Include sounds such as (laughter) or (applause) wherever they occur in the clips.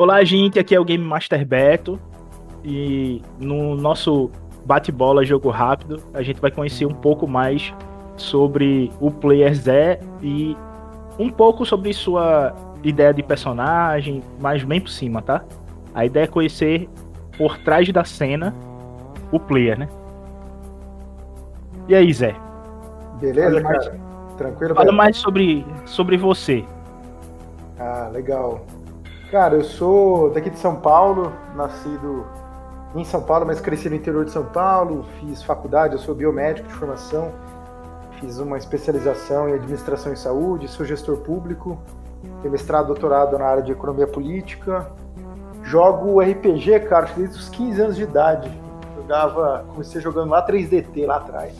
Olá, gente, aqui é o Game Master Beto e no nosso bate-bola jogo rápido, a gente vai conhecer um pouco mais sobre o player Zé e um pouco sobre sua ideia de personagem, mas bem por cima, tá? A ideia é conhecer por trás da cena o player, né? E aí, Zé? Beleza, cara? Tranquilo? Fala mais sobre, sobre você. Ah, legal. Cara, eu sou daqui de São Paulo, nascido em São Paulo, mas cresci no interior de São Paulo, fiz faculdade, eu sou biomédico de formação, fiz uma especialização em administração em saúde, sou gestor público, tenho mestrado, doutorado na área de economia política, jogo RPG, cara, desde os 15 anos de idade. Jogava, comecei jogando lá 3DT lá atrás.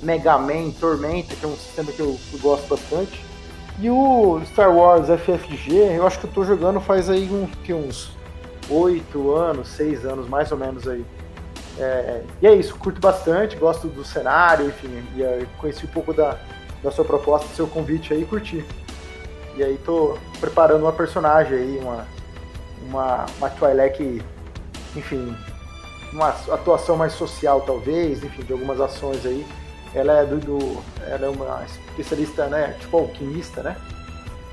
Mega Man, Tormenta, que é um sistema que eu, eu gosto bastante. E o Star Wars FFG, eu acho que eu tô jogando faz aí um, que, uns 8 anos, 6 anos mais ou menos aí. É, e é isso, curto bastante, gosto do cenário, enfim, e aí conheci um pouco da, da sua proposta, do seu convite aí curti. E aí tô preparando uma personagem aí, uma, uma, uma Twi'lek, enfim, uma atuação mais social talvez, enfim, de algumas ações aí ela é do, do, ela é uma especialista, né, tipo alquimista, né?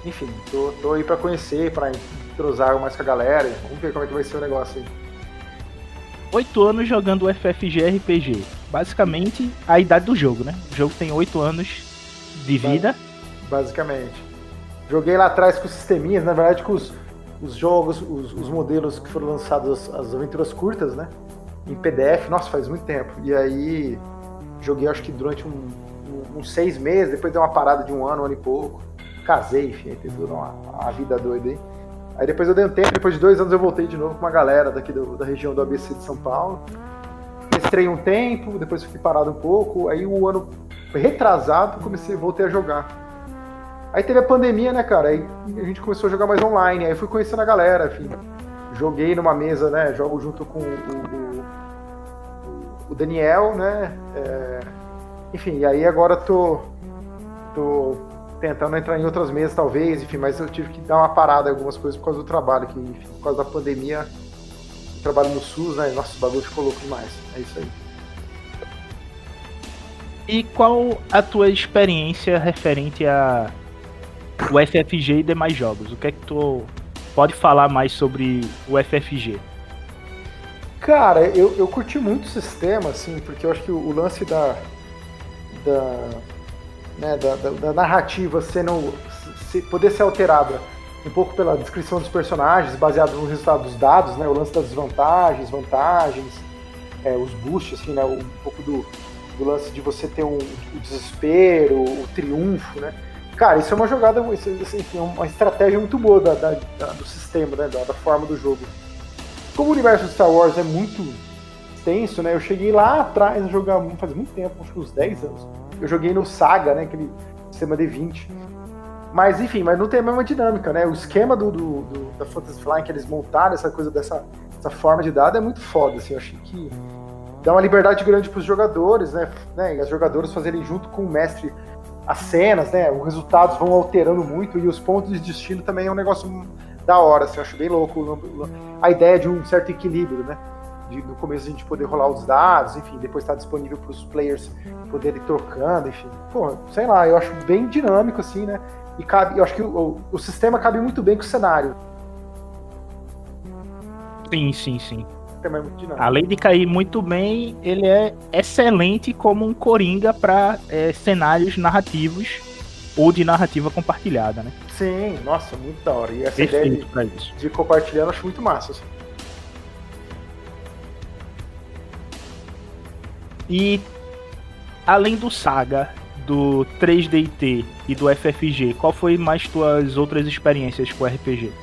Enfim, tô, tô aí para conhecer, para entrosar mais com a galera. Vamos ver como é que vai ser o negócio aí. Oito anos jogando o FFG RPG. Basicamente, a idade do jogo, né? O jogo tem oito anos de vida. Basicamente. Joguei lá atrás com os sisteminhas, na verdade com os, os jogos, os, os modelos que foram lançados, as, as aventuras curtas, né? Em PDF, nossa, faz muito tempo. E aí Joguei acho que durante um, um, uns seis meses, depois deu uma parada de um ano, um ano e pouco. Casei, enfim, teve uma, uma vida doida aí. Aí depois eu dei um tempo, depois de dois anos eu voltei de novo com uma galera daqui do, da região do ABC de São Paulo. Mestrei um tempo, depois fiquei parado um pouco, aí o ano retrasado comecei, voltei a jogar. Aí teve a pandemia, né, cara? Aí a gente começou a jogar mais online, aí fui conhecendo a galera, enfim. Joguei numa mesa, né? Jogo junto com o, o, o Daniel, né? É, enfim, e aí agora tô, tô tentando entrar em outras mesas, talvez, enfim, mas eu tive que dar uma parada em algumas coisas por causa do trabalho, que enfim, por causa da pandemia, trabalho no SUS, né? Nossa, o bagulho ficou louco demais. É isso aí. E qual a tua experiência referente a o FFG e demais jogos? O que é que tu pode falar mais sobre o FFG? Cara, eu, eu curti muito o sistema, assim, porque eu acho que o, o lance da. da, né, da, da, da, narrativa sendo. Se, poder ser alterada um pouco pela descrição dos personagens, baseado no resultado dos dados, né? O lance das desvantagens, vantagens, é, os boosts, assim, né? Um pouco do, do lance de você ter um, o desespero, o triunfo, né? Cara, isso é uma jogada, enfim, é uma estratégia muito boa da, do sistema, né? Da forma do jogo. Como o universo de Star Wars é muito extenso, né? Eu cheguei lá atrás a jogar faz muito tempo, acho que uns 10 anos. Eu joguei no Saga, né? Aquele sistema D20. Mas enfim, mas não tem a mesma dinâmica, né? O esquema do, do, do da Fantasy Flying que eles montaram, essa coisa dessa essa forma de dado é muito foda, assim. Eu achei que dá uma liberdade grande para os jogadores, né? né? E as jogadoras fazerem junto com o mestre as cenas, né? Os resultados vão alterando muito e os pontos de destino também é um negócio da hora, assim, eu acho bem louco a ideia de um certo equilíbrio, né? De, no começo a gente poder rolar os dados, enfim, depois estar tá disponível para os players poderem trocando, enfim. Pô, sei lá, eu acho bem dinâmico, assim, né? E cabe, eu acho que o, o sistema cabe muito bem com o cenário. Sim, sim, sim. É Além de cair muito bem, ele é excelente como um coringa para é, cenários narrativos ou de narrativa compartilhada, né? Sim, nossa, muito da hora. E essa Perfeito ideia de, de compartilhar eu acho muito massa. Assim. E além do Saga, do 3DT e do FFG, qual foi mais tuas outras experiências com RPG?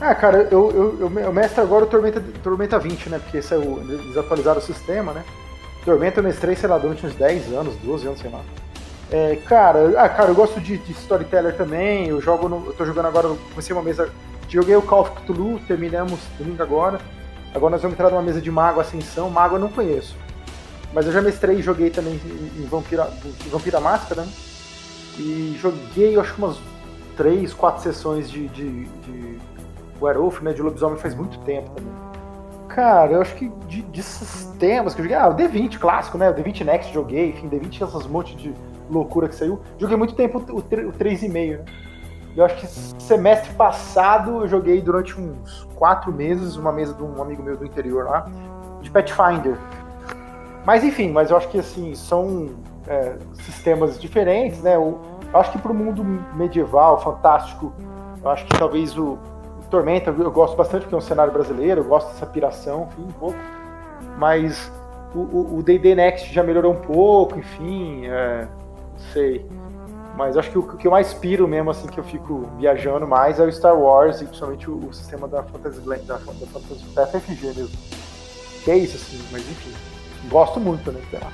Ah, cara, eu, eu, eu, eu mestro agora o Tormenta, Tormenta 20, né? Porque esse é o, eles atualizaram o sistema, né? Tormenta eu mestrei, sei lá, durante uns 10 anos, 12 anos, sei lá. É, cara, ah, cara, eu gosto de, de, storyteller também. Eu jogo no, eu tô jogando agora, comecei uma mesa. Joguei o Call of Cthulhu, terminamos domingo agora. Agora nós vamos entrar numa mesa de Mago Ascensão. Mago eu não conheço. Mas eu já mestrei e joguei também em Vampira, em Vampira Máscara, né? E joguei, acho que umas três, quatro sessões de, de, de, Werewolf, né, de lobisomem faz muito tempo também. Cara, eu acho que de, de sistemas que eu joguei. Ah, o D20 clássico, né? O D20 Next joguei, enfim, D20 essas montes de loucura que saiu. Joguei muito tempo o, o, o 3,5, né? Eu acho que semestre passado eu joguei durante uns quatro meses uma mesa de um amigo meu do interior lá, de Pathfinder. Mas enfim, mas eu acho que assim, são é, sistemas diferentes, né? Eu, eu acho que para o mundo medieval, fantástico, eu acho que talvez o, Tormenta, eu gosto bastante porque é um cenário brasileiro, eu gosto dessa piração, enfim, um pouco. Mas o D&D Next já melhorou um pouco, enfim, é, sei. Mas acho que o, que eu mais piro mesmo, assim, que eu fico viajando mais é o Star Wars e principalmente o, o sistema da Fantasy, da, da Fantasy da FFG mesmo. Que é isso, assim, mas enfim. Gosto muito, né? Sei lá.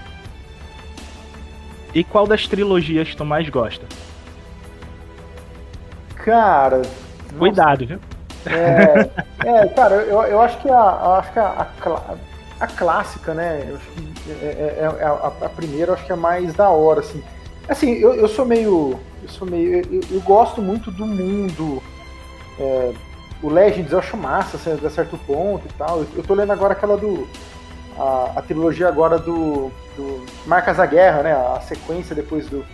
E qual das trilogias tu mais gosta? Cara. Cuidado, viu? É, é, cara, eu, eu acho que a, acho que a, a, a clássica, né? Eu acho que é, é, é a, a, primeira, eu acho que é mais da hora, assim. Assim, eu, eu sou meio. Eu sou meio. Eu, eu gosto muito do mundo. É, o Legends eu acho massa, assim, até certo ponto e tal. Eu, eu tô lendo agora aquela do. A, a trilogia agora do, do. Marcas da Guerra, né? A sequência depois do,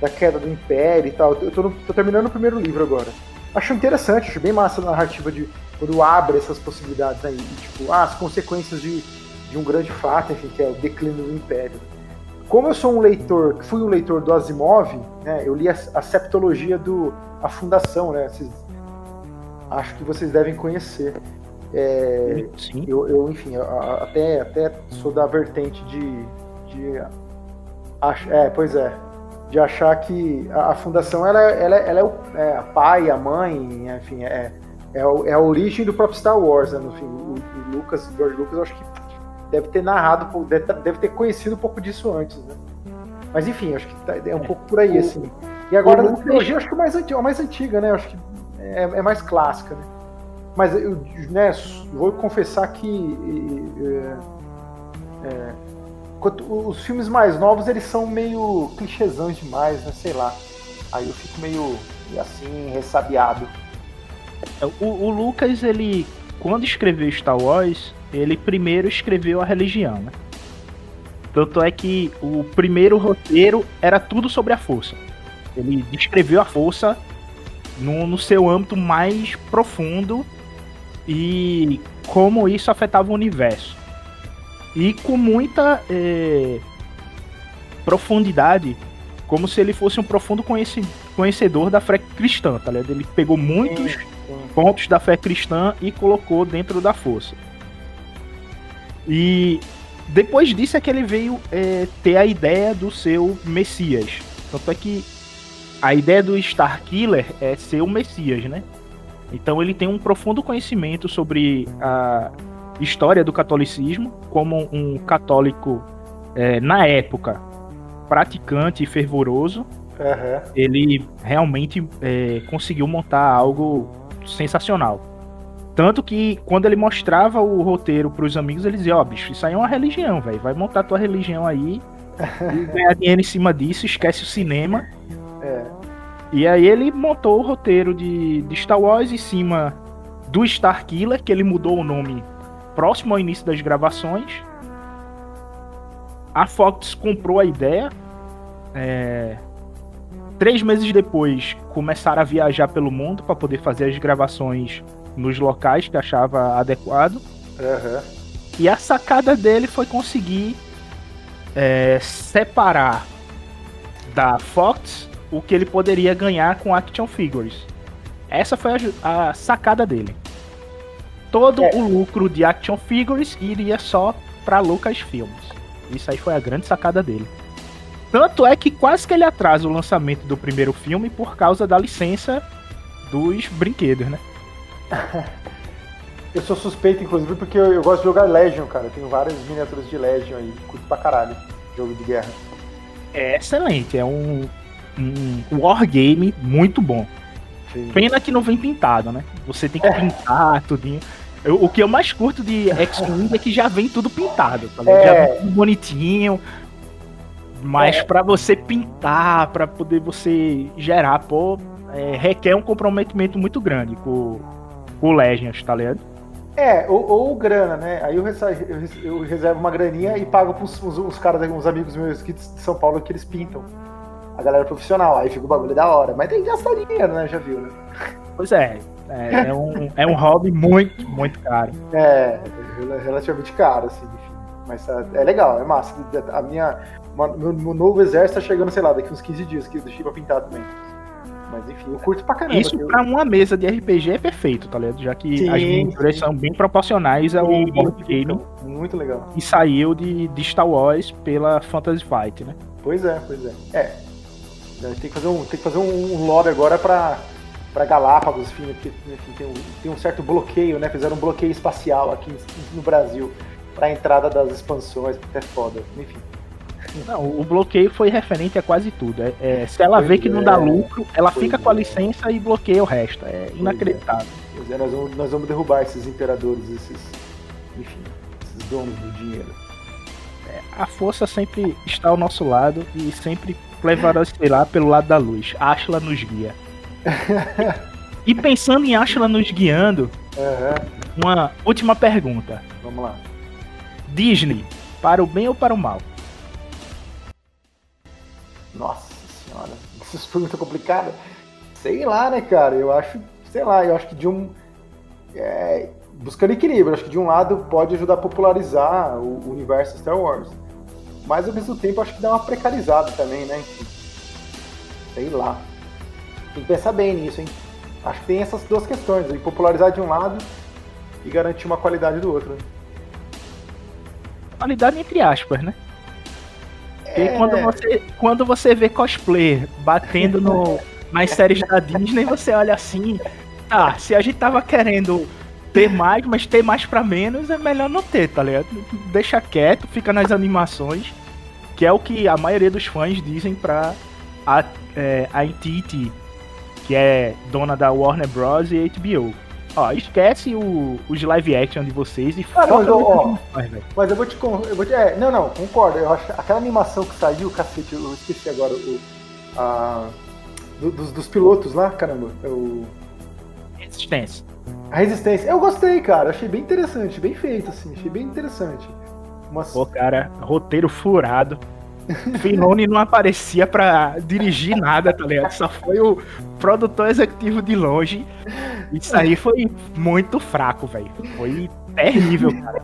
da queda do Império e tal. Eu tô, no, tô terminando o primeiro livro agora. Acho interessante, acho bem massa a narrativa de quando abre essas possibilidades aí. Tipo, ah, as consequências de, de um grande fato, enfim, que é o declínio do Império como eu sou um leitor, fui um leitor do Asimov, né, eu li a, a septologia do a Fundação, né? Vocês, acho que vocês devem conhecer. É, Sim. Eu, eu enfim, eu, até, até sou da vertente de, de ach, é, pois é, de achar que a, a fundação ela, ela, ela é, o, é a pai, a mãe, enfim, é, é, é, a origem do próprio Star Wars, né? No fim, o, o Lucas, George Lucas, eu acho que deve ter narrado, deve ter conhecido um pouco disso antes, né? Mas enfim, acho que tá, é um pouco por aí, assim. E agora a trilogia acho que é mais, antiga, a mais antiga, né? Acho que é, é, mais clássica, né? Mas eu né, vou confessar que é, é, os filmes mais novos eles são meio clichêsões demais, né? Sei lá. Aí eu fico meio assim, ressabiado. É, o, o Lucas, ele, quando escreveu Star Wars, ele primeiro escreveu a religião, né? Tanto é que o primeiro roteiro era tudo sobre a força. Ele descreveu a força no, no seu âmbito mais profundo e como isso afetava o universo. E com muita é, profundidade, como se ele fosse um profundo conhecedor da fé cristã, tá ligado? Ele pegou muitos pontos da fé cristã e colocou dentro da força. E depois disso é que ele veio é, ter a ideia do seu Messias. Tanto é que a ideia do Starkiller é ser o Messias, né? Então ele tem um profundo conhecimento sobre a história do catolicismo, como um católico é, na época praticante e fervoroso. Uhum. Ele realmente é, conseguiu montar algo sensacional. Tanto que quando ele mostrava o roteiro pros amigos, eles diziam, ó, oh, bicho, isso aí é uma religião, velho. Vai montar tua religião aí (laughs) e ganhar dinheiro em cima disso, esquece o cinema. É. E aí ele montou o roteiro de, de Star Wars em cima do Starkiller, que ele mudou o nome próximo ao início das gravações. A Fox comprou a ideia. É... Três meses depois, começaram a viajar pelo mundo para poder fazer as gravações nos locais que achava adequado. Uhum. E a sacada dele foi conseguir é, separar da Fox o que ele poderia ganhar com action figures. Essa foi a, a sacada dele. Todo é. o lucro de action figures iria só para Lucasfilms. Isso aí foi a grande sacada dele. Tanto é que quase que ele atrasa o lançamento do primeiro filme por causa da licença dos brinquedos, né? (laughs) eu sou suspeito, inclusive, porque eu, eu, gosto de jogar Legion, cara. Eu tenho várias miniaturas de Legion aí. Curto pra caralho. Jogo de guerra. É excelente. É um, um wargame muito bom. Sim. Pena que não vem pintado, né? Você tem que é. pintar tudinho. Eu, o que eu mais curto de X-Wing é que já vem tudo pintado, tá ligado? É. Já vem tudo bonitinho. Mas é. para você pintar, para poder você gerar, pô, é, requer um comprometimento muito grande com, o Legends, tá ligado? É, ou, ou grana, né? Aí eu, eu, reservo uma graninha e pago pros os, os caras, uns amigos meus aqui de São Paulo que eles pintam. A galera profissional, aí fica o bagulho da hora. Mas tem que gastar dinheiro, né? Já viu, né? Pois é. É, é um, é um hobby muito, muito caro. É, relativamente caro, assim, enfim. Mas é, é legal, é massa. A minha. Meu, meu novo exército tá chegando, sei lá, daqui uns 15 dias que eu deixei pra pintar também. Mas enfim, eu curto pra caramba. Isso pra uma mesa de RPG é perfeito, tá ligado? Já que sim, as miniaturas são bem proporcionais ao board game. Muito legal. E saiu de, de Star Wars pela Fantasy Fight, né? Pois é, pois é. É. Tem que fazer um, tem que fazer um lore agora pra, pra Galápagos, enfim, porque enfim, tem, um, tem um certo bloqueio, né? Fizeram um bloqueio espacial aqui no Brasil pra entrada das expansões, porque é foda. Enfim. Não, o bloqueio foi referente a quase tudo. É, é se ela vê que não dá é. lucro, ela fica com a licença e bloqueia o resto. É, é. inacreditável. É. nós, vamos, nós vamos derrubar esses imperadores, esses, enfim, esses donos do dinheiro. É, a força sempre está ao nosso lado e sempre levará, sei lá, pelo lado da luz. Ashla nos guia. (laughs) e pensando em Ashla nos guiando, uhum. uma última pergunta. Vamos lá. Disney, para o bem ou para o mal? Nossa senhora, isso foi muito complicado. Sei lá, né, cara? Eu acho, sei lá, eu acho que de um. É, buscando equilíbrio, acho que de um lado pode ajudar a popularizar o, universo Star Wars. Mas ao mesmo tempo acho que dá uma precarizada também, né? Sei lá. Tem que pensar bem nisso, hein? Acho que tem essas duas questões, de popularizar de um lado e garantir uma qualidade do outro. Né? Qualidade entre aspas, né? Porque é. quando, você, quando você vê cosplay batendo no, nas séries da Disney, você olha assim, tá, se a gente tava querendo ter mais, mas ter mais para menos, é melhor não ter, tá ligado? Deixa quieto, fica nas animações, que é o que a maioria dos fãs dizem pra a, é, a NTT, que é dona da Warner Bros. e HBO. Ó, esquece o, os live action de vocês e ah, mas, ó, mas eu vou te. Eu vou te é, não, não, concordo. Eu acho aquela animação que saiu, cacete, eu esqueci agora o. A, do, dos, dos pilotos lá, caramba. O. Resistência. A Resistência. Eu gostei, cara. Achei bem interessante, bem feito, assim. Achei bem interessante. Mas... Pô, cara, roteiro furado. Filoni não aparecia pra dirigir nada, tá ligado? Só foi o produtor executivo de longe. Isso aí foi muito fraco, velho. Foi terrível, cara.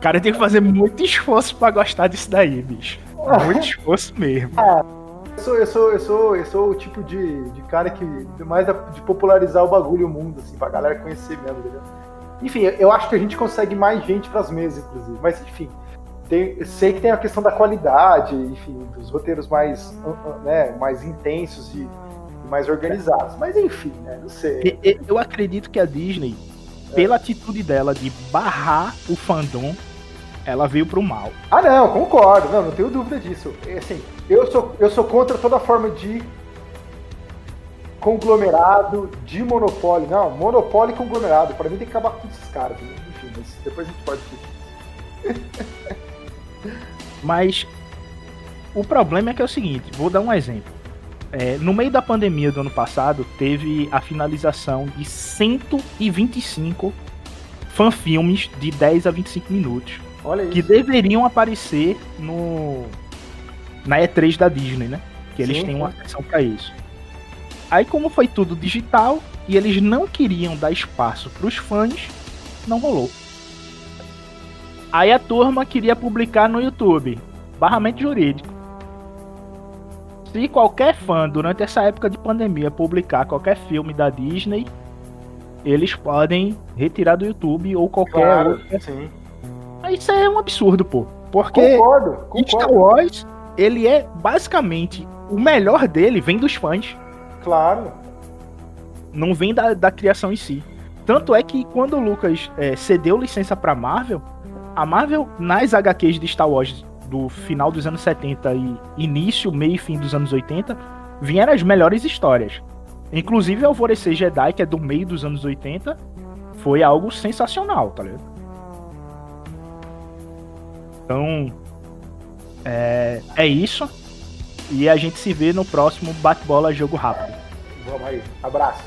Cara tem que fazer muito esforço pra gostar disso daí, bicho. Muito esforço mesmo. Ah, eu sou, eu sou, eu sou, eu sou o tipo de, de cara que mais de popularizar o bagulho o mundo, assim, pra galera conhecer mesmo, entendeu? Enfim, eu acho que a gente consegue mais gente pras mesas, inclusive. Mas enfim, tem, sei que tem a questão da qualidade, enfim, dos roteiros mais, né, mais intensos e mais organizados. Mas enfim, né, não sei. Eu acredito que a Disney, pela atitude dela de barrar o fandom, ela veio pro mal. Ah, não, concordo, não, não tenho dúvida disso. É, assim, eu sou, eu sou contra toda forma de conglomerado, de monopólio. Não, monopólio e conglomerado. Para mim tem que acabar com esses caras. Enfim, mas depois a gente pode discutir. Mas o problema é que é o seguinte, vou dar um exemplo. É, no meio da pandemia do ano passado, teve a finalização de 125 fanfilmes de 10 a 25 minutos. Olha que deveriam aparecer no na E3 da Disney, né? Que eles Sim, têm uma seção para isso. Aí, como foi tudo digital e eles não queriam dar espaço para os fãs, não rolou. Aí a turma queria publicar no YouTube. Barramento jurídico. Se qualquer fã, durante essa época de pandemia, publicar qualquer filme da Disney, eles podem retirar do YouTube ou qualquer claro, outro. Sim. Isso é um absurdo, pô. Porque concordo, concordo. Star Wars, ele é basicamente o melhor dele vem dos fãs. Claro. Não vem da, da criação em si. Tanto é que quando o Lucas é, cedeu licença pra Marvel, a Marvel, nas HQs de Star Wars do final dos anos 70 e início, meio e fim dos anos 80, vieram as melhores histórias. Inclusive, Alvorecer Jedi, que é do meio dos anos 80, foi algo sensacional, tá ligado? Então, é, é isso. E a gente se vê no próximo Bate-Bola Jogo Rápido. Vamos aí. Abraço.